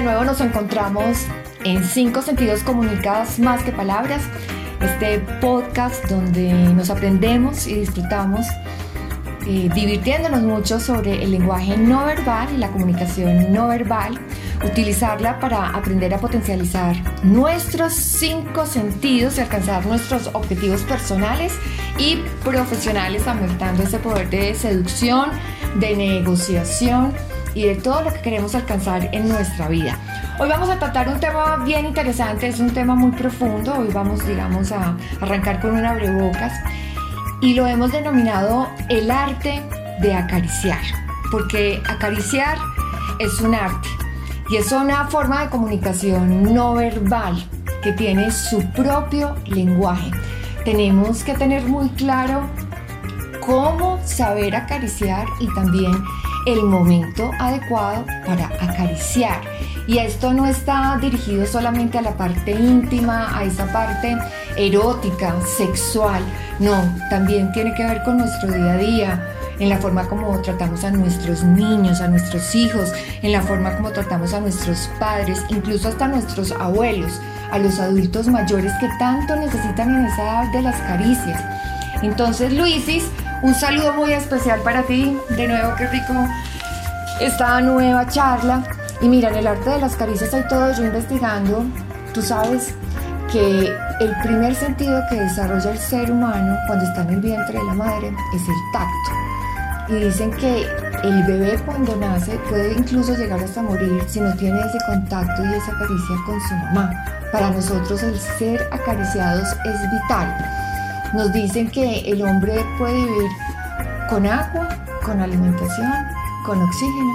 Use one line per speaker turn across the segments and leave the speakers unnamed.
de nuevo nos encontramos en Cinco Sentidos Comunicadas Más que Palabras, este podcast donde nos aprendemos y disfrutamos, eh, divirtiéndonos mucho sobre el lenguaje no verbal y la comunicación no verbal, utilizarla para aprender a potencializar nuestros cinco sentidos y alcanzar nuestros objetivos personales y profesionales, aumentando ese poder de seducción, de negociación, y de todo lo que queremos alcanzar en nuestra vida. Hoy vamos a tratar un tema bien interesante, es un tema muy profundo, hoy vamos digamos a arrancar con un abrebocas y lo hemos denominado el arte de acariciar, porque acariciar es un arte y es una forma de comunicación no verbal que tiene su propio lenguaje. Tenemos que tener muy claro cómo saber acariciar y también el momento adecuado para acariciar. Y esto no está dirigido solamente a la parte íntima, a esa parte erótica, sexual. No, también tiene que ver con nuestro día a día, en la forma como tratamos a nuestros niños, a nuestros hijos, en la forma como tratamos a nuestros padres, incluso hasta a nuestros abuelos, a los adultos mayores que tanto necesitan en esa edad de las caricias. Entonces, Luisis, un saludo muy especial para ti. De nuevo, qué rico esta nueva charla. Y mira, en el arte de las caricias hay todo yo investigando. Tú sabes que el primer sentido que desarrolla el ser humano cuando está en el vientre de la madre es el tacto. Y dicen que el bebé cuando nace puede incluso llegar hasta morir si no tiene ese contacto y esa caricia con su mamá. Para nosotros el ser acariciados es vital. Nos dicen que el hombre puede vivir con agua, con alimentación, con oxígeno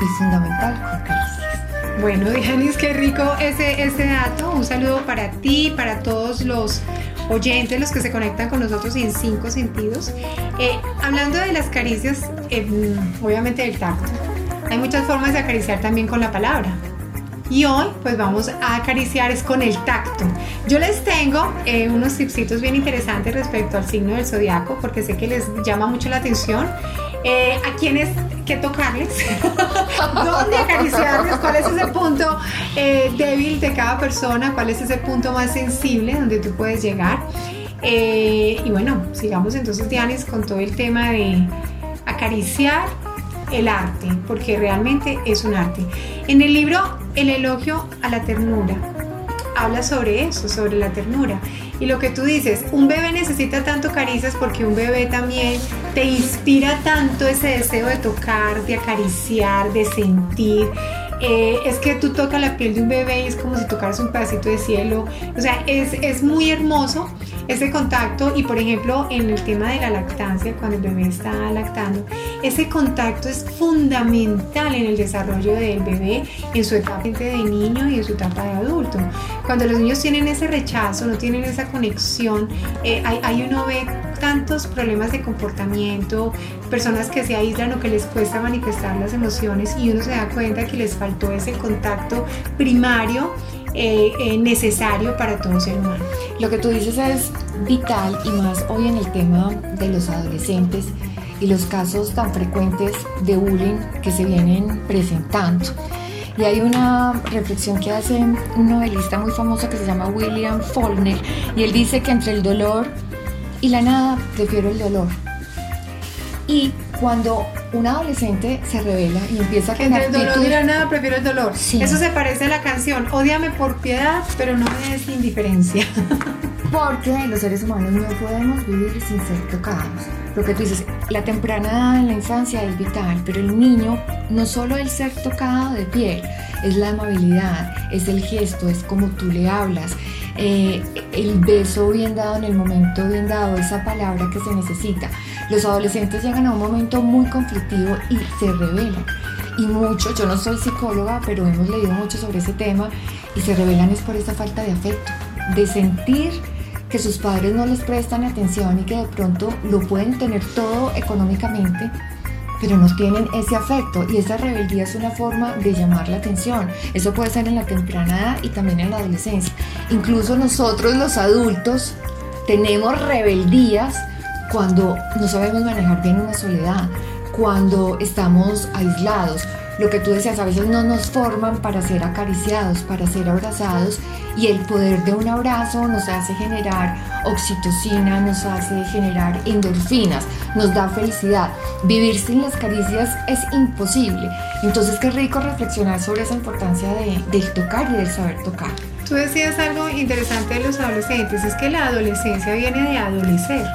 y fundamental con caricias.
Bueno, Dianis, qué rico ese, ese dato. Un saludo para ti, para todos los oyentes, los que se conectan con nosotros en cinco sentidos. Eh, hablando de las caricias, eh, obviamente del tacto, hay muchas formas de acariciar también con la palabra. Y hoy pues vamos a acariciar es con el tacto. Yo les tengo eh, unos tipsitos bien interesantes respecto al signo del zodiaco porque sé que les llama mucho la atención. Eh, a quiénes que tocarles, dónde acariciarles, cuál es ese punto eh, débil de cada persona, cuál es ese punto más sensible donde tú puedes llegar. y bueno, sigamos entonces, Dianis, con todo el tema de acariciar el arte, porque realmente es un arte. En el libro El elogio a la ternura, habla sobre eso, sobre la ternura. Y lo que tú dices, un bebé necesita tanto caricias porque un bebé también te inspira tanto ese deseo de tocar, de acariciar, de sentir. Eh, es que tú tocas la piel de un bebé y es como si tocaras un pedacito de cielo. O sea, es, es muy hermoso ese contacto y por ejemplo en el tema de la lactancia, cuando el bebé está lactando, ese contacto es fundamental en el desarrollo del bebé en su etapa de niño y en su etapa de adulto. Cuando los niños tienen ese rechazo, no tienen esa conexión, eh, hay, uno ve tantos problemas de comportamiento, personas que se aíslan o que les cuesta manifestar las emociones y uno se da cuenta que les faltó ese contacto primario eh, eh, necesario para todo ser humano.
Lo que tú dices es vital y más hoy en el tema de los adolescentes y los casos tan frecuentes de bullying que se vienen presentando. Y hay una reflexión que hace un novelista muy famoso que se llama William Faulkner y él dice que entre el dolor y la nada prefiero el dolor. Y cuando un adolescente se revela y empieza a
que entre el dolor y la nada prefiero el dolor. Eso se parece a la canción, odiame por piedad, pero no me des indiferencia.
Porque los seres humanos no podemos vivir sin ser tocados. Lo que tú dices, la temprana edad en la infancia es vital, pero el niño no solo el ser tocado de piel, es la amabilidad, es el gesto, es como tú le hablas, eh, el beso bien dado en el momento bien dado, esa palabra que se necesita. Los adolescentes llegan a un momento muy conflictivo y se revelan. Y mucho, yo no soy psicóloga, pero hemos leído mucho sobre ese tema y se revelan es por esa falta de afecto, de sentir que sus padres no les prestan atención y que de pronto lo pueden tener todo económicamente, pero no tienen ese afecto y esa rebeldía es una forma de llamar la atención. Eso puede ser en la temprana edad y también en la adolescencia. Incluso nosotros los adultos tenemos rebeldías cuando no sabemos manejar bien una soledad, cuando estamos aislados. Lo que tú decías, a veces no nos forman para ser acariciados, para ser abrazados y el poder de un abrazo nos hace generar oxitocina, nos hace generar endorfinas, nos da felicidad. Vivir sin las caricias es imposible. Entonces qué rico reflexionar sobre esa importancia de, del tocar y del saber tocar.
Tú decías algo interesante de los adolescentes, es que la adolescencia viene de adolecer.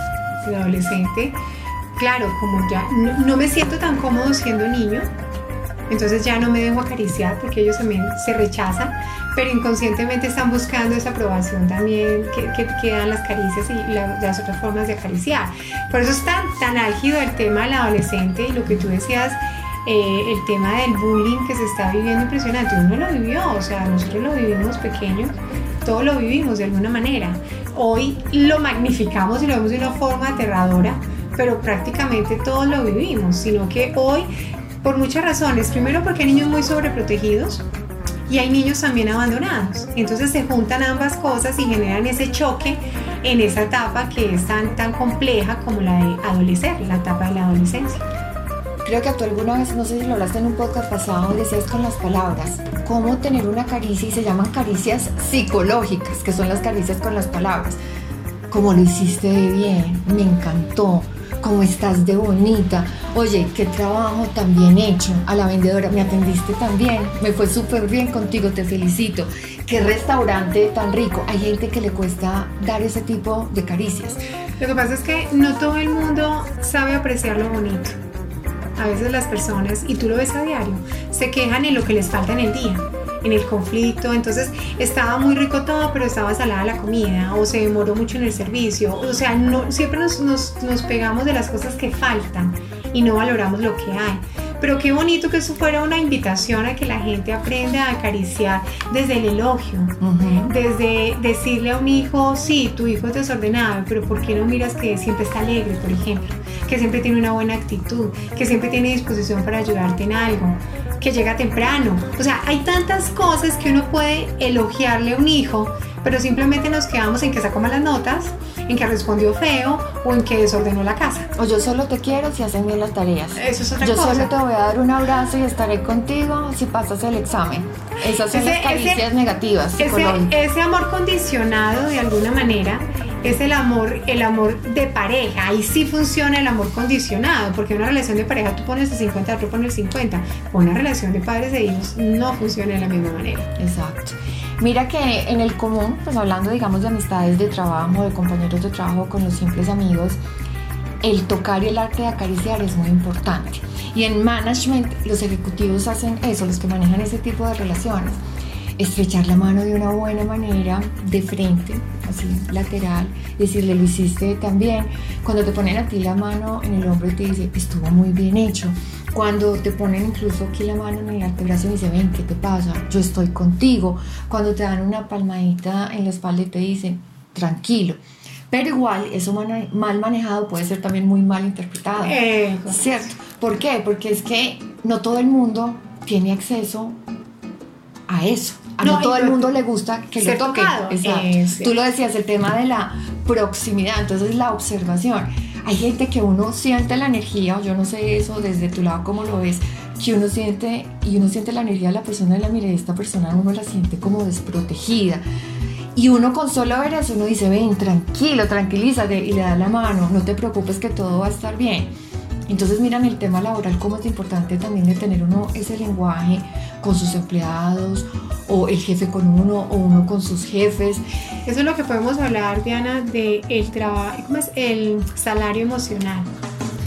El adolescente, claro, como ya no, me siento tan cómodo siendo niño, entonces ya no me dejo acariciar porque ellos también se rechazan, pero inconscientemente están buscando esa aprobación también que, que, dan las caricias y las otras formas de acariciar. Por eso es tan, tan álgido el tema del adolescente y lo que tú decías eh, el tema del bullying que se está viviendo impresionante. Uno lo vivió, o sea, nosotros lo vivimos pequeño, todos lo vivimos de alguna manera. Hoy lo magnificamos y lo vemos de una forma aterradora, pero prácticamente todos lo vivimos, sino que hoy, por muchas razones, primero porque hay niños muy sobreprotegidos, y hay niños también abandonados. Entonces se juntan ambas cosas y generan ese choque en esa etapa que es tan, tan compleja como la de adolecer, la etapa de la adolescencia.
Creo que tú alguna vez, no sé si lo hablaste en un podcast pasado, decías con las palabras, cómo tener una caricia y se llaman caricias psicológicas, que son las caricias con las palabras. Como lo hiciste de bien, me encantó, cómo estás de bonita, oye, qué trabajo tan bien hecho, a la vendedora me atendiste tan bien, me fue súper bien contigo, te felicito, qué restaurante tan rico, hay gente que le cuesta dar ese tipo de caricias.
Lo que pasa es que no todo el mundo sabe apreciar lo bonito. A veces las personas, y tú lo ves a diario, se quejan en lo que les falta en el día, en el conflicto, entonces estaba muy rico todo, pero estaba salada la comida, o se demoró mucho en el servicio, o sea, no, siempre nos, nos, nos pegamos de las cosas que faltan y no valoramos lo que hay. Pero qué bonito que eso fuera una invitación a que la gente aprenda a acariciar desde el elogio, desde decirle a un hijo, sí, tu hijo es desordenado, pero ¿por qué no miras que siempre está alegre, por ejemplo? Que siempre tiene una buena actitud, que siempre tiene disposición para ayudarte en algo, que llega temprano. O sea, hay tantas cosas que uno puede elogiarle a un hijo, pero simplemente nos quedamos en que sacó malas notas en que respondió feo o en que desordenó la casa.
O yo solo te quiero si hacen bien las tareas.
Eso es otra
yo
cosa.
Yo solo te voy a dar un abrazo y estaré contigo si pasas el examen. Esas son las caricias negativas.
Ese, ese amor condicionado de alguna manera es el amor, el amor de pareja. Ahí sí funciona el amor condicionado, porque una relación de pareja tú pones el 50, otro pone el 50. Una relación de padres e hijos no funciona de la misma manera.
Exacto. Mira que en el común, pues hablando digamos de amistades de trabajo, de compañeros de trabajo con los simples amigos, el tocar y el arte de acariciar es muy importante. Y en management los ejecutivos hacen eso, los que manejan ese tipo de relaciones. Estrechar la mano de una buena manera, de frente, así lateral, decirle lo hiciste también. Cuando te ponen a ti la mano en el hombro y te dice estuvo muy bien hecho, cuando te ponen incluso aquí la mano en el antebrazo y dicen, ven, ¿qué te pasa? Yo estoy contigo. Cuando te dan una palmadita en la espalda y te dicen, tranquilo. Pero igual, eso mal manejado puede ser también muy mal interpretado. ¿Cierto? ¿Por qué? Porque es que no todo el mundo tiene acceso a eso. A no, todo el mundo le gusta que le toque. Exacto. Tú lo decías, el tema de la proximidad, entonces la observación hay gente que uno siente la energía, yo no sé eso desde tu lado cómo lo ves, que uno siente y uno siente la energía de la persona y la mire, esta persona uno la siente como desprotegida. Y uno con solo ver eso, uno dice, ven, tranquilo, tranquilízate y le da la mano, no te preocupes que todo va a estar bien. Entonces miran el tema laboral como es importante también de tener uno ese lenguaje con sus empleados o el jefe con uno o uno con sus jefes.
Eso es lo que podemos hablar, Diana, de el trabajo, ¿cómo es? El salario emocional.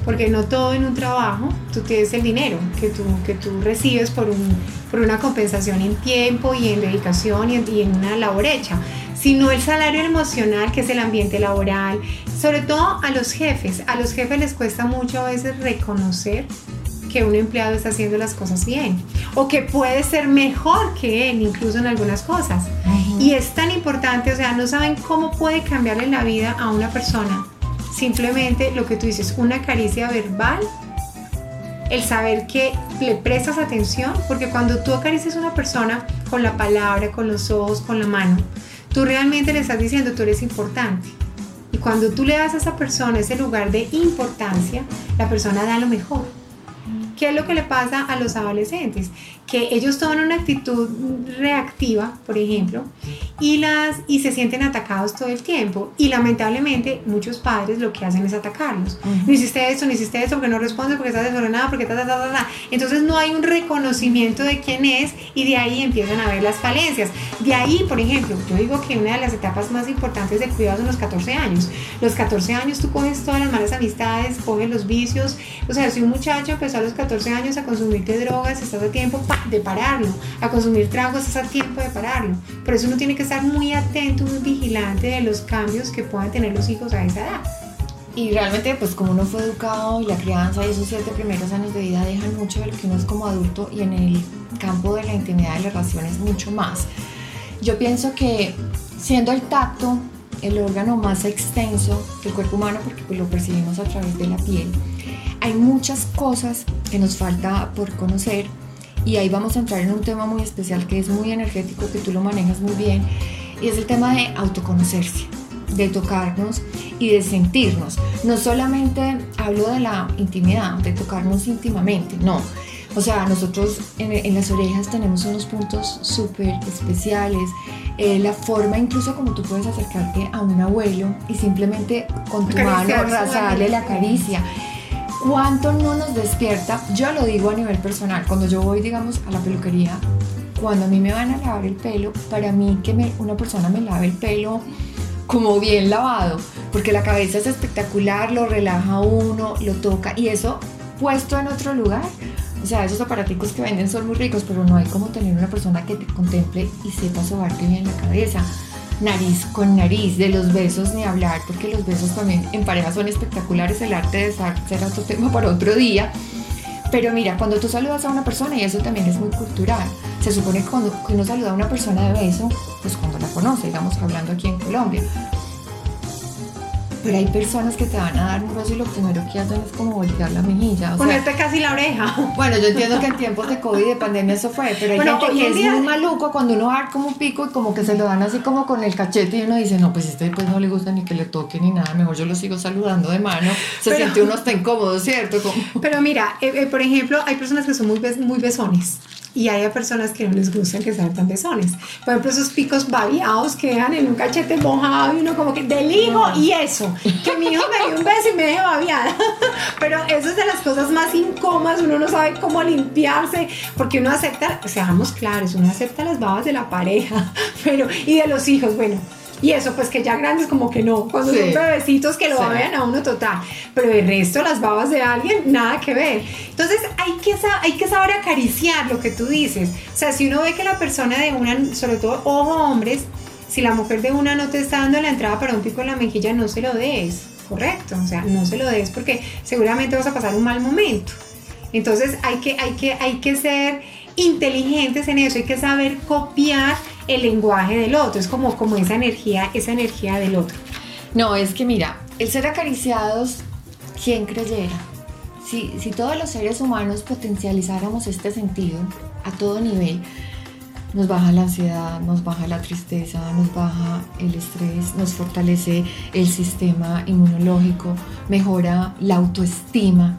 Porque no todo en un trabajo, tú tienes el dinero que tú, que tú recibes por, un, por una compensación en tiempo y en dedicación y en, y en una labor hecha sino el salario emocional, que es el ambiente laboral, sobre todo a los jefes. A los jefes les cuesta mucho a veces reconocer que un empleado está haciendo las cosas bien o que puede ser mejor que él incluso en algunas cosas. Y es tan importante, o sea, no saben cómo puede cambiarle la vida a una persona. Simplemente lo que tú dices, una caricia verbal, el saber que le prestas atención, porque cuando tú acaricias a una persona con la palabra, con los ojos, con la mano, tú realmente le estás diciendo tú eres importante. Y cuando tú le das a esa persona ese lugar de importancia, la persona da lo mejor. ¿Qué es lo que le pasa a los adolescentes? Que ellos toman una actitud reactiva, por ejemplo, y, las, y se sienten atacados todo el tiempo. Y lamentablemente muchos padres lo que hacen es atacarlos. No hiciste esto, no hiciste esto, porque no respondes, porque estás desordenada, porque ta, ta, ta, ta, Entonces no hay un reconocimiento de quién es y de ahí empiezan a ver las falencias. De ahí, por ejemplo, yo digo que una de las etapas más importantes del cuidado son los 14 años. Los 14 años tú coges todas las malas amistades, coges los vicios. O sea, si un muchacho empezó a los 14 14 años a consumir drogas, estás a tiempo de pararlo, a consumir tragos, estás a tiempo de pararlo. Por eso uno tiene que estar muy atento, muy vigilante de los cambios que puedan tener los hijos a esa edad.
Y realmente, pues como uno fue educado y la crianza y esos siete primeros años de vida dejan mucho de lo que uno es como adulto y en el campo de la intimidad y las relaciones mucho más. Yo pienso que siendo el tacto el órgano más extenso del cuerpo humano, porque pues lo percibimos a través de la piel, hay muchas cosas que nos falta por conocer y ahí vamos a entrar en un tema muy especial que es muy energético, que tú lo manejas muy bien, y es el tema de autoconocerse, de tocarnos y de sentirnos. No solamente hablo de la intimidad, de tocarnos íntimamente, no. O sea, nosotros en, las orejas tenemos unos puntos súper especiales, eh, la forma incluso como tú puedes acercarte a un abuelo y simplemente con tu mano rasarle la caricia ¿Cuánto no nos despierta? Yo lo digo a nivel personal, cuando yo voy, digamos, a la peluquería, cuando a mí me van a lavar el pelo, para mí que una persona me lave el pelo como bien lavado, porque la cabeza es espectacular, lo relaja uno, lo toca y eso puesto en otro lugar. O sea, esos aparaticos que venden son muy ricos, pero no hay como tener una persona que te contemple y sepa sobarte bien la cabeza nariz con nariz, de los besos ni hablar, porque los besos también en pareja son espectaculares, el arte de será otro tema para otro día. Pero mira, cuando tú saludas a una persona, y eso también es muy cultural, se supone que cuando uno saluda a una persona de beso, pues cuando la conoce, digamos hablando aquí en Colombia, pero hay personas que te van a dar un beso y lo primero que hacen es como voltear la mejilla.
O Ponerte casi la oreja.
Bueno, yo entiendo que en tiempos de COVID y de pandemia eso fue, pero hay gente que es muy maluco cuando uno va como un pico y como que se lo dan así como con el cachete y uno dice, no, pues este pues no le gusta ni que le toque ni nada, mejor yo lo sigo saludando de mano. Se siente uno hasta incómodo, ¿cierto?
Pero mira, eh, eh, por ejemplo, hay personas que son muy, muy besones y hay personas que no les gustan que sean tan besones. Por ejemplo, esos picos babiados que dejan en un cachete mojado y uno como que del hijo y eso, que mi hijo me dio un beso y me dejó babiada. Pero eso es de las cosas más incómodas, uno no sabe cómo limpiarse, porque uno acepta, seamos claros, uno acepta las babas de la pareja, pero y de los hijos, bueno y eso, pues que ya grandes como que no, cuando son bebecitos que lo sí. a uno total. Pero el resto, las babas de alguien, nada que ver. Entonces hay que, hay que saber acariciar lo que tú dices. O sea, si uno ve que la persona de una, sobre todo, ojo hombres, si la mujer de una no te está dando la entrada para un pico en la mejilla, no se lo des. Correcto, o sea, no se lo des porque seguramente vas a pasar un mal momento. Entonces hay que, hay que, hay que ser inteligentes en eso, hay que saber copiar el lenguaje del otro, es como, como esa energía, esa energía del otro.
No, es que mira, el ser acariciados, ¿quién creyera? Si, si todos los seres humanos potencializáramos este sentido a todo nivel, nos baja la ansiedad, nos baja la tristeza, nos baja el estrés, nos fortalece el sistema inmunológico, mejora la autoestima.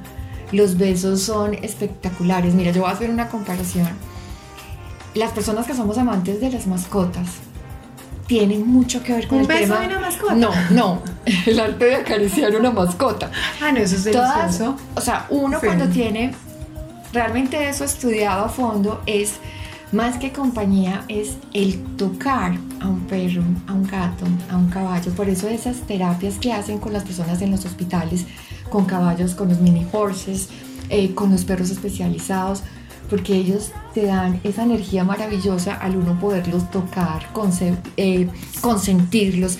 Los besos son espectaculares. Mira, yo voy a hacer una comparación las personas que somos amantes de las mascotas tienen mucho que ver con
¿Un
el
beso
tema.
de una mascota?
No, no, el arte de acariciar una mascota.
Ah, no, eso es delicioso.
o sea, uno cuando tiene realmente eso estudiado a fondo es más que compañía es el tocar a un perro, a un gato, a un caballo. Por eso esas terapias que hacen con las personas en los hospitales, con caballos, con los mini horses, eh, con los perros especializados, porque ellos te dan esa energía maravillosa al uno poderlos tocar, eh, consentirlos,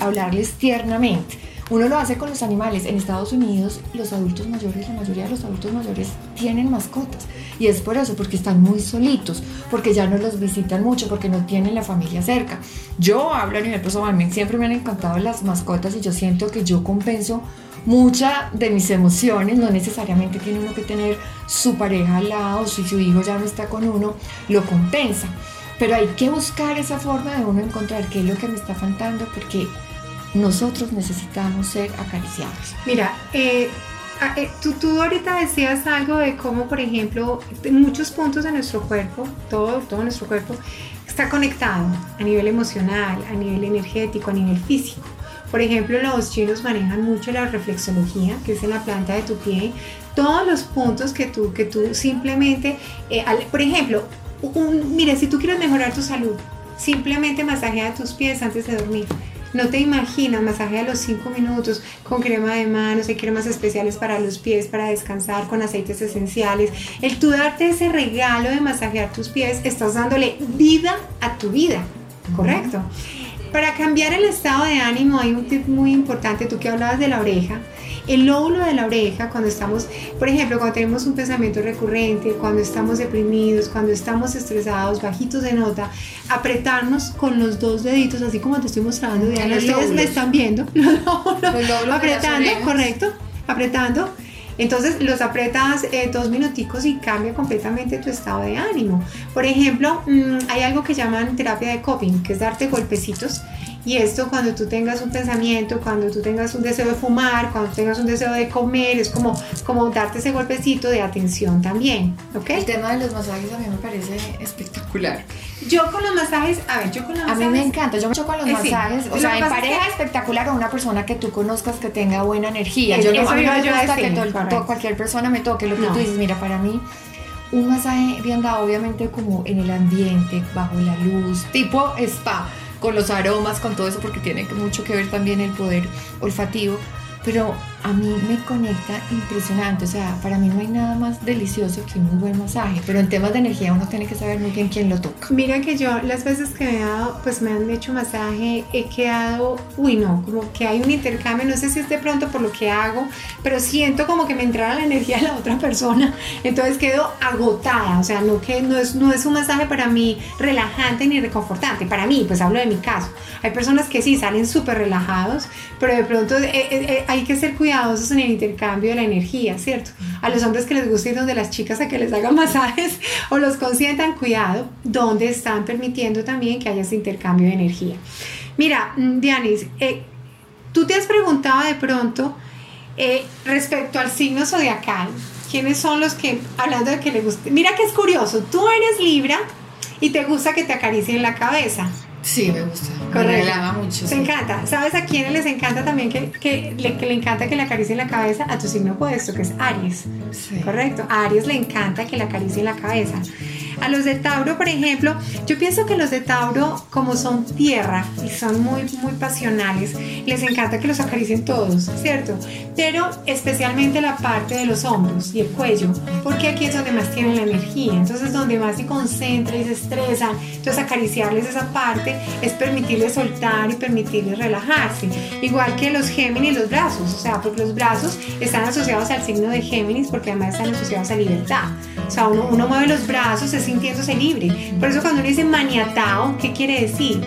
hablarles tiernamente. Uno lo hace con los animales. En Estados Unidos los adultos mayores, la mayoría de los adultos mayores tienen mascotas. Y es por eso, porque están muy solitos, porque ya no los visitan mucho, porque no tienen la familia cerca. Yo hablo a nivel personal, siempre me han encantado las mascotas y yo siento que yo compenso muchas de mis emociones, no necesariamente tiene uno que tener su pareja al lado, si su hijo ya no está con uno, lo compensa. Pero hay que buscar esa forma de uno encontrar qué es lo que me está faltando porque nosotros necesitamos ser acariciados.
Mira, eh, eh, tú, tú ahorita decías algo de cómo, por ejemplo, muchos puntos de nuestro cuerpo, todo, todo nuestro cuerpo, está conectado a nivel emocional, a nivel energético, a nivel físico. Por ejemplo, los chinos manejan mucho la reflexología, que es en la planta de tu pie. Todos los puntos que tú, que tú simplemente, eh, por ejemplo, mire, si tú quieres mejorar tu salud, simplemente masajea tus pies antes de dormir. No te imaginas, masajea los 5 minutos con crema de manos, hay cremas especiales para los pies, para descansar, con aceites esenciales. El tú darte ese regalo de masajear tus pies, estás dándole vida a tu vida, ¿correcto? Para cambiar el estado de ánimo hay un tip muy importante, tú que hablabas de la oreja. El lóbulo de la oreja, cuando estamos, por ejemplo, cuando tenemos un pensamiento recurrente, cuando estamos deprimidos, cuando estamos estresados, bajitos de nota, apretarnos con los dos deditos, así como te estoy mostrando, Diana, ustedes me están viendo, los lóbulos, apretando, correcto, apretando. Entonces los apretas eh, dos minuticos y cambia completamente tu estado de ánimo. Por ejemplo, mm, hay algo que llaman terapia de coping, que es darte golpecitos y esto cuando tú tengas un pensamiento, cuando tú tengas un deseo de fumar, cuando tengas un deseo de comer, es como, como darte ese golpecito de atención también. ¿ok?
El tema de los masajes a mí me parece espectacular.
Yo con los masajes, a ver, yo con los masajes.
A mí me encanta, yo me echo con los eh, masajes. O sea, en pareja espectacular o una persona que tú conozcas que tenga buena energía. yo no, a mí me gusta que cualquier persona me toque lo que tú dices. Mira, para mí un masaje bien dado, obviamente como en el ambiente, bajo la luz, tipo spa con los aromas, con todo eso, porque tiene mucho que ver también el poder olfativo. Pero a mí me conecta impresionante, o sea, para mí no hay nada más delicioso que un muy buen masaje, pero en temas de energía uno tiene que saber muy bien quién lo toca.
Mira que yo las veces que me he dado, pues me han hecho masaje, he quedado, uy no, como que hay un intercambio, no sé si es de pronto por lo que hago, pero siento como que me entrara la energía de la otra persona, entonces quedo agotada, o sea, no que no es, no es un masaje para mí relajante ni reconfortante, para mí, pues hablo de mi caso. Hay personas que sí salen súper relajados, pero de pronto eh, eh, eh, hay que ser cuidadosos cuidadosos en el intercambio de la energía, ¿cierto? A los hombres que les gusta ir donde las chicas a que les hagan masajes o los consientan, cuidado, donde están permitiendo también que haya ese intercambio de energía. Mira, mm, Dianis, eh, tú te has preguntado de pronto eh, respecto al signo zodiacal, ¿quiénes son los que, hablando de que le gusta, mira que es curioso, tú eres Libra y te gusta que te acaricien la cabeza.
Sí, me gusta. Correcto. Me mucho.
Te encanta. ¿Sabes a quiénes les encanta también que, que, le, que le encanta que le acaricien la cabeza? A tu signo opuesto, que es Aries. Sí. Correcto. A Aries le encanta que le acaricien la cabeza. A los de Tauro, por ejemplo, yo pienso que los de Tauro, como son tierra y son muy, muy pasionales, les encanta que los acaricien todos, ¿cierto? Pero especialmente la parte de los hombros y el cuello, porque aquí es donde más tienen la energía, entonces donde más se concentra y se estresan. Entonces acariciarles esa parte es permitirles soltar y permitirles relajarse. Igual que los Géminis, los brazos, o sea, porque los brazos están asociados al signo de Géminis porque además están asociados a libertad. O sea, uno, mueve los brazos, se sintiéndose libre. Por eso cuando uno dice maniatao, ¿qué quiere decir?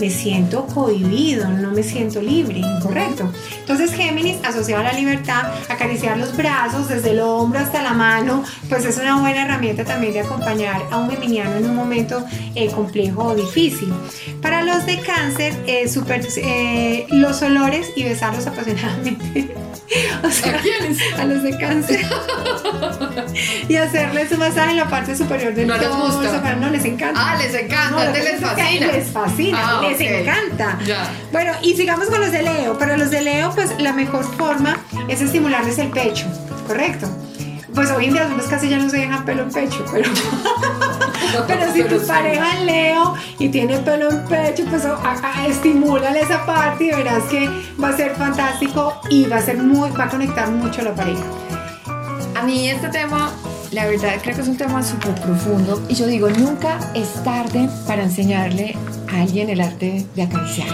Me siento cohibido, no me siento libre, incorrecto. Entonces Géminis, asociado a la libertad, acariciar los brazos desde el hombro hasta la mano, pues es una buena herramienta también de acompañar a un geminiano en un momento eh, complejo o difícil. Para los de cáncer, eh, super, eh, los olores y besarlos apasionadamente. o sea, ¿A, los de cáncer. y hacerles un masaje en la parte superior del
no les gusta.
no les encanta.
Ah, les encanta, les, fascina.
Les fascina, ah, les encanta. Bueno, y sigamos con los de Leo. Para los de Leo, pues la mejor forma es estimularles el pecho, ¿correcto? Pues hoy en día los casi ya no se dejan pelo en pecho, pero, pero si tu pareja es Leo y tiene pelo en pecho, pues estimúlale esa parte y verás que va a ser fantástico y va a ser muy, va a conectar mucho a la pareja.
A mí este tema la verdad creo que es un tema súper profundo y yo digo, nunca es tarde para enseñarle a alguien el arte de acariciar.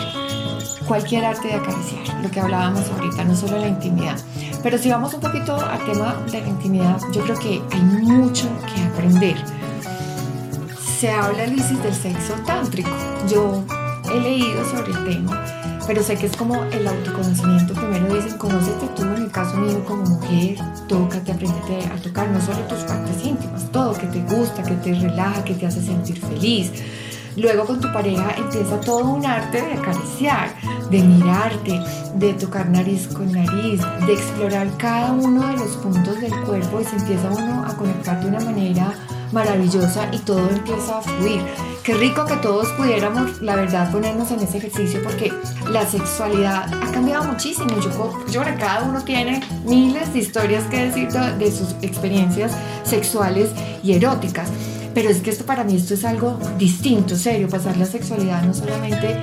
Cualquier arte de acariciar, lo que hablábamos ahorita, no solo la intimidad. Pero si vamos un poquito al tema de la intimidad, yo creo que hay mucho que aprender. Se habla, Luis, del sexo tántrico. Yo he leído sobre el tema, pero sé que es como el autoconocimiento. Primero dicen, conócete tú, en el caso mío como mujer, tócate, aprendete a tocar no solo tus partes íntimas, todo que te gusta, que te relaja, que te hace sentir feliz. Luego con tu pareja empieza todo un arte de acariciar, de mirarte, de tocar nariz con nariz, de explorar cada uno de los puntos del cuerpo y se empieza uno a conectar de una manera maravillosa y todo empieza a fluir. Qué rico que todos pudiéramos, la verdad, ponernos en ese ejercicio porque la sexualidad ha cambiado muchísimo. Yo, yo que cada uno tiene miles de historias que decir de sus experiencias sexuales y eróticas. Pero es que esto para mí esto es algo distinto, serio, pasar la sexualidad no solamente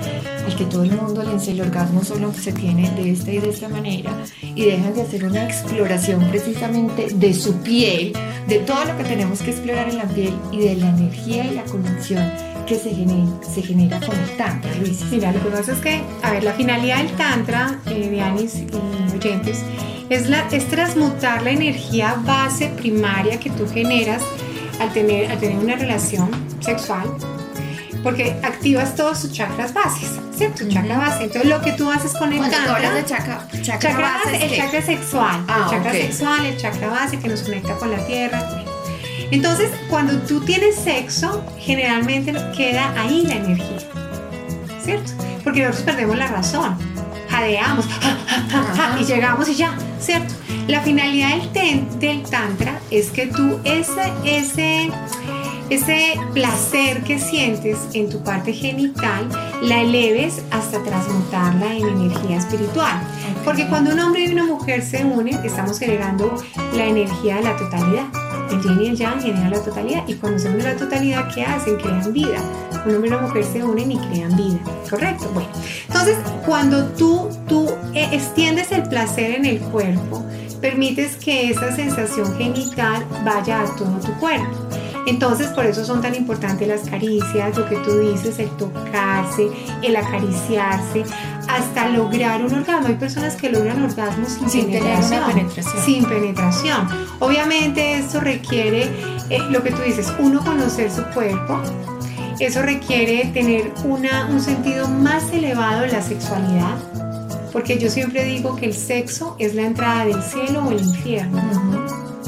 al que todo el mundo le enseña el orgasmo solo se tiene de esta y de esta manera y dejan de hacer una exploración precisamente de su piel, de todo lo que tenemos que explorar en la piel y de la energía y la conexión que se genera, se genera con el Tantra, Luis.
Mira, lo que pasa es que, a ver, la finalidad del Tantra, eh, de Anis y oyentes, es, la, es transmutar la energía base primaria que tú generas al tener, al tener una relación sexual, porque activas todos tus chakras bases, ¿cierto? Tu chakra base. Entonces lo que tú haces con el tantra,
de chakra,
chakra, base, el chakra sexual, el ah, chakra sexual, el chakra base que nos conecta con la tierra. Entonces, cuando tú tienes sexo, generalmente queda ahí la energía, ¿cierto? Porque nosotros perdemos la razón, jadeamos y llegamos y ya, ¿cierto? La finalidad del, del tantra es que tú ese, ese, ese placer que sientes en tu parte genital la eleves hasta transmutarla en energía espiritual. Porque cuando un hombre y una mujer se unen, estamos generando la energía de la totalidad. El yin y el yang generan la totalidad y cuando se une la totalidad, ¿qué hacen? Crean vida. Un hombre y una mujer se unen y crean vida. ¿Correcto? Bueno, entonces cuando tú, tú eh, extiendes el placer en el cuerpo, permites que esa sensación genital vaya a todo tu cuerpo. Entonces, por eso son tan importantes las caricias, lo que tú dices, el tocarse, el acariciarse, hasta lograr un orgasmo. Hay personas que logran orgasmos sin, penetración, Sin penetración. Obviamente esto requiere, eh, lo que tú dices, uno conocer su cuerpo, eso requiere tener una, un sentido más elevado de la sexualidad, porque yo siempre digo que el sexo es la entrada del cielo o el infierno.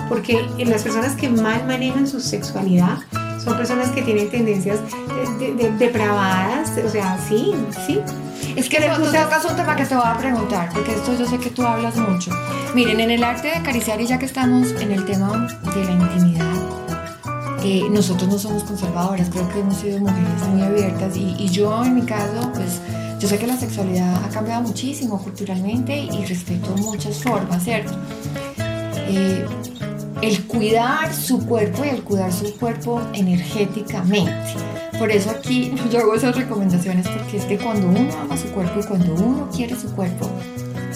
Porque las personas que mal manejan su sexualidad son personas que tienen tendencias depravadas, o sea, sí, sí.
Es que tú tocas un tema que te voy a preguntar, porque esto yo sé que tú hablas mucho. Miren, en el arte de acariciar, y ya que estamos en el tema de la intimidad, eh, nosotros no somos conservadoras, creo que hemos sido mujeres muy abiertas, y, y yo en mi caso, pues yo sé que la sexualidad ha cambiado muchísimo culturalmente y respeto muchas formas, ¿cierto? Eh, el cuidar su cuerpo y el cuidar su cuerpo energéticamente. Por eso aquí yo hago esas recomendaciones porque es que cuando uno ama su cuerpo y cuando uno quiere su cuerpo,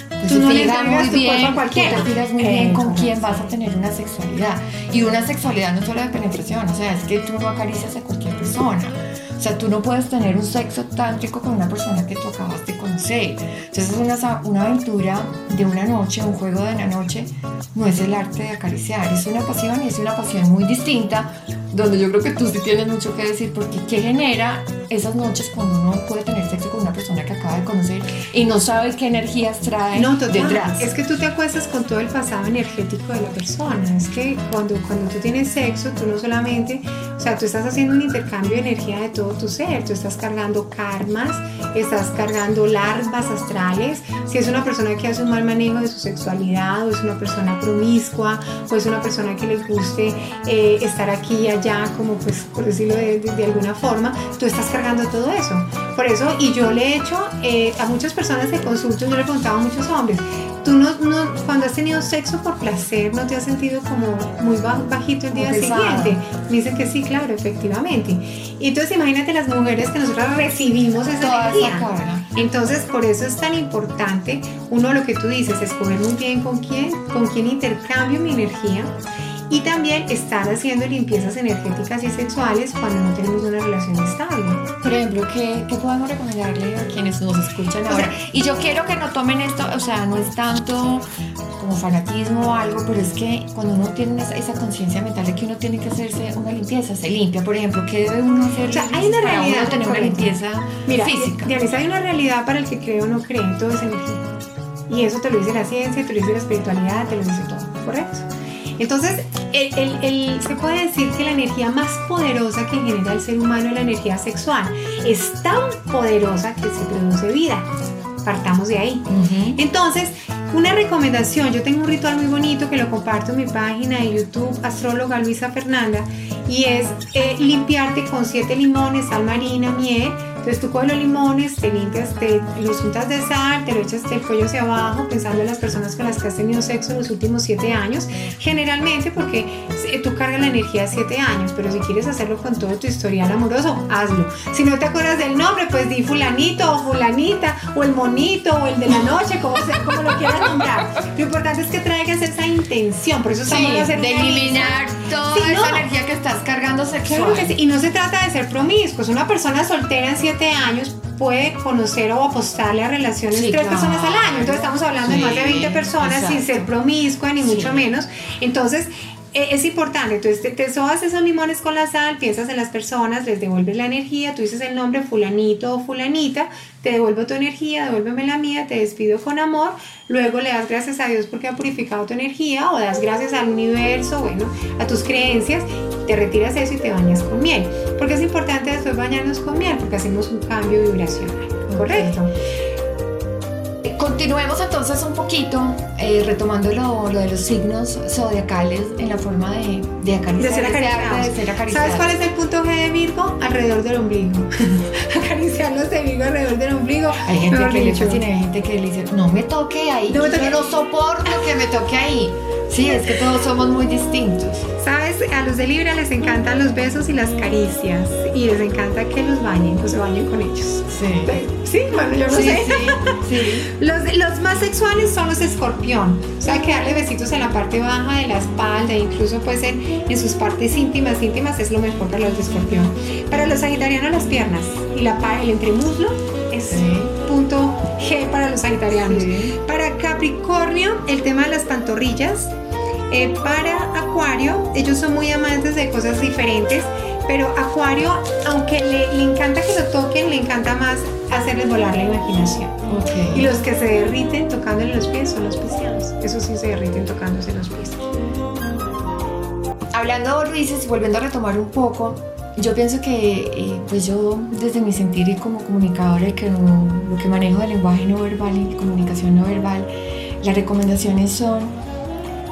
pues tú no muy bien, cualquiera. Te muy bien con quién vas a tener una sexualidad. Y una sexualidad no solo de penetración, o sea, es que tú no acaricias a cualquier persona o sea, tú no puedes tener un sexo tántrico con una persona que tú acabas de conocer. Entonces es una, una aventura de una noche, un juego de una noche. No es el arte de acariciar, es una pasión y es una pasión muy distinta, donde yo creo que tú sí tienes mucho que decir, porque ¿qué genera esas noches cuando uno puede tener sexo con una persona que acaba de conocer y no sabe qué energías trae no, detrás.
Es que tú te acuestas con todo el pasado energético de la persona. Es que cuando, cuando tú tienes sexo, tú no solamente, o sea, tú estás haciendo un intercambio de energía de todo tu ser. Tú estás cargando karmas, estás cargando larvas astrales. Si es una persona que hace un mal manejo de su sexualidad, o es una persona promiscua, o es una persona que le guste eh, estar aquí y allá, como pues por decirlo de, alguna forma, tú estás cargando todo eso. Por eso, y yo le he hecho eh, a muchas personas de consulta, yo le he preguntado a muchos hombres, tú no, no, cuando has tenido sexo por placer, ¿no te has sentido como muy bajito el día siguiente? Me dicen que sí, claro, efectivamente. Y entonces imagínate las mujeres que nosotros recibimos esa energía. Entonces, por eso es tan importante, uno lo que tú dices, escoger muy bien con quién, con quién intercambio mi energía y también estar haciendo limpiezas energéticas y sexuales cuando no tenemos una relación estable.
Por ejemplo, ¿qué, qué podemos recomendarle a quienes nos escuchan ahora? y yo quiero que no tomen esto, o sea, no es tanto como fanatismo o algo, pero es que cuando uno tiene esa, conciencia mental de que uno tiene que hacerse una limpieza, se limpia, por ejemplo, ¿qué debe uno hacer?
O sea, hay una
para
realidad.
Uno tener una limpieza Mira, física.
Dianisa, hay una realidad para el que cree o no cree, todo es energía. Y eso te lo dice la ciencia, te lo dice la espiritualidad, te lo dice todo, ¿correcto? Entonces, el, se puede decir que la energía más poderosa que genera el ser humano, la energía sexual. Es tan poderosa que se produce vida. Partamos de ahí. Entonces, una recomendación, yo tengo un ritual muy bonito que lo comparto en mi página de YouTube, astróloga Luisa Fernanda, y es eh, limpiarte con siete limones, sal marina, miel, entonces tú coges los limones, te limpias, te los untas de sal, te lo echas del cuello hacia abajo, pensando en las personas con las que has tenido sexo en los últimos siete años, generalmente porque tú cargas la energía de siete años, pero si quieres hacerlo con todo tu historial amoroso, hazlo. Si no te acuerdas del nombre, pues di fulanito o fulanita, o el monito, o el de la noche, como, sea, como lo quieras nombrar. Lo importante es que traigas esa intención, por eso estamos
sí, de eliminar toda esa energía que estás cargando sexual.
Y no se trata de ser promiscuo, es una persona soltera en siete años puede conocer o apostarle a relaciones de tres personas al año. Entonces estamos hablando de más de 20 personas sin ser promiscua ni mucho menos. Entonces es importante, entonces te, te, sobas esos limones con la sal, piensas en las personas, les devuelves la energía, tú dices el nombre fulanito o fulanita, te devuelvo tu energía, devuélveme la mía, te despido con amor, luego le das gracias a Dios porque ha purificado tu energía o das gracias al universo, bueno, a tus creencias, te retiras eso y te bañas con miel. Porque es importante después bañarnos con miel porque hacemos un cambio vibracional, ¿correcto?
Continuemos entonces un poquito, eh, retomando lo, lo, de los signos zodiacales en la forma de, de acariciar.
De ser acariciados. ¿Sabes cuál es el punto G de Virgo? Alrededor del ombligo. Acariciarlos de Virgo alrededor del ombligo.
Hay gente que le fascina, hay gente que le dice, no me toque ahí, no me toque. yo no soporto que me toque ahí. Sí, es que todos somos muy distintos.
¿Sabes? A los de Libra les encantan los besos y las caricias. Y les encanta que los bañen, pues se bañen con ellos.
Sí.
Sí, bueno, yo no sé. Sí, Los, los, más sexuales son los escorpión. O sea, que darle besitos en la parte baja de la espalda, incluso pues en, en sus partes íntimas, íntimas es lo mejor para los de escorpión. Para los sagitarianos las piernas y la, el entremuslo es punto G para los sagitarianos. Para Capricornio, el tema de las pantorrillas. Eh, para Acuario, ellos son muy amantes de cosas diferentes, pero Acuario, aunque le, encanta que lo toquen, le encanta más hacerles volar la imaginación. Y los que se derriten tocándole los pies son los piscianos. Eso sí se derriten tocándose los pies.
Hablando, Luis, volviendo a retomar un poco, yo pienso que, eh, pues yo desde mi sentir y como comunicadora, que lo que manejo de lenguaje no verbal y comunicación no verbal, las recomendaciones son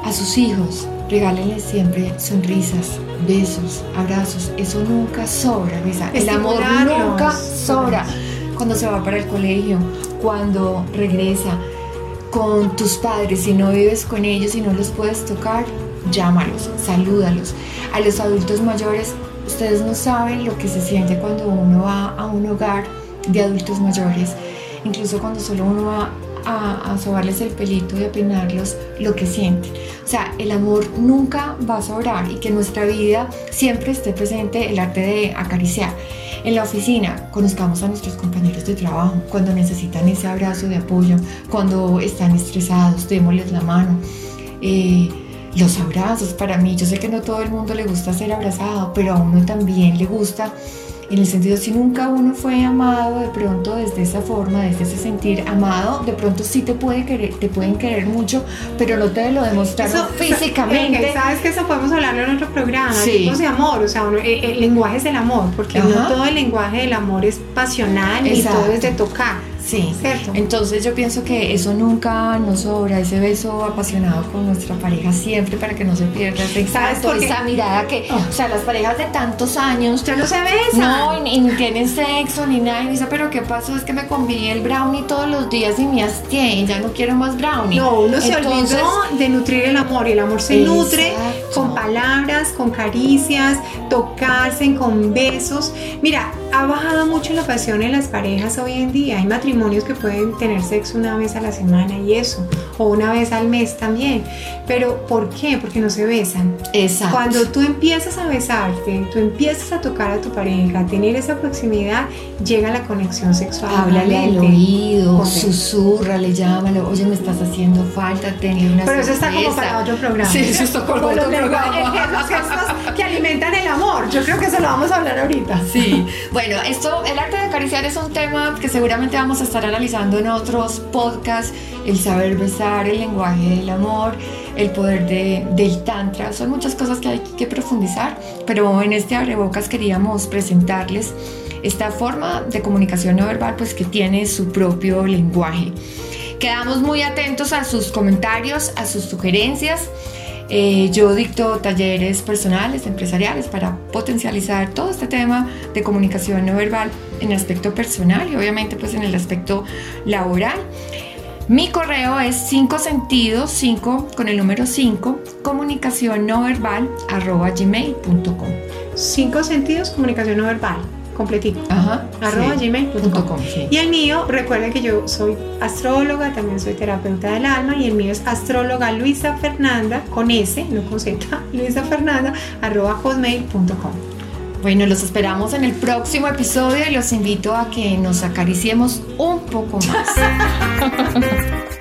a sus hijos, regálenles siempre sonrisas, besos, abrazos. Eso nunca sobra, Luisa. El amor nunca sobra. Cuando se va para el colegio, cuando regresa con tus padres, si no vives con ellos y no los puedes tocar, llámalos, salúdalos. A los adultos mayores, Ustedes no saben lo que se siente cuando uno va a un hogar de adultos mayores, incluso cuando solo uno va a, a sobarles el pelito y a peinarlos, lo que sienten. O sea, el amor nunca va a sobrar y que en nuestra vida siempre esté presente el arte de acariciar. En la oficina, conozcamos a nuestros compañeros de trabajo cuando necesitan ese abrazo de apoyo, cuando están estresados, démosles la mano. Eh, los abrazos para mí, yo sé que no todo el mundo le gusta ser abrazado, pero a uno también le gusta en el sentido si nunca uno fue amado de pronto desde esa forma, desde ese sentir amado, de pronto sí te puede querer, te pueden querer mucho, pero no te lo demostraron físicamente.
Sabes que eso podemos hablarlo en otro programa, tipos de amor, o sea, eh, el, lenguaje es el amor, porque no todo el lenguaje del amor es pasional y todo es de tocar.
Sí, ¿cierto? Entonces yo pienso que eso nunca nos sobra, ese beso apasionado con nuestra pareja siempre para que no se pierda ese exacto, esa mirada que, oh. o sea, las parejas de tantos años
ya no se besan.
No, ni, ni tienen sexo ni nada, y dice, pero ¿qué pasó? Es que me comí el brownie todos los días y me hastié ya no quiero más brownie.
No, uno se olvidó de nutrir el amor y el amor se nutre con palabras, con caricias, tocarse, con besos. Mira, ha bajado mucho la pasión en las parejas hoy en día. Hay matrimonios que pueden tener sexo una vez a la semana y eso, o una vez al mes también. Pero ¿por qué? Porque no se besan.
Exacto.
Cuando tú empiezas a besarte, tú empiezas a tocar a tu pareja, a tener esa proximidad, llega la conexión sexual.
Háblale al oído, susurrale, llámalo, oye, me estás haciendo falta, tenle una
Pero eso está como para otro programa.
Sí, eso está como otro
programa. Los gestos que alimentan el amor. Yo creo que eso lo vamos a hablar ahorita.
Sí. Bueno, esto, el arte de acariciar es un tema que seguramente vamos a estar analizando en otros podcasts, el saber besar, el lenguaje del amor, el poder de, del tantra. Son muchas cosas que hay que profundizar, pero en este abrebocas queríamos presentarles esta forma de comunicación no verbal pues que tiene su propio lenguaje. Quedamos muy atentos a sus comentarios, a sus sugerencias. Eh, yo dicto talleres personales, empresariales, para potencializar todo este tema de comunicación no verbal en el aspecto personal y obviamente pues en el aspecto laboral. Mi correo es 5 sentidos, 5 con el número 5, comunicación no verbal arroba gmail.com.
5 sentidos, comunicación no verbal completito.
Ajá.
Arroba gmail.com. Y el mío, recuerden que yo soy astróloga, también soy terapeuta del alma y el mío es astróloga Luisa Fernanda, con S, no con Z, Luisa Fernanda, arroba hotmail.com.
Bueno, los esperamos en el próximo episodio y los invito a que nos acariciemos un poco más.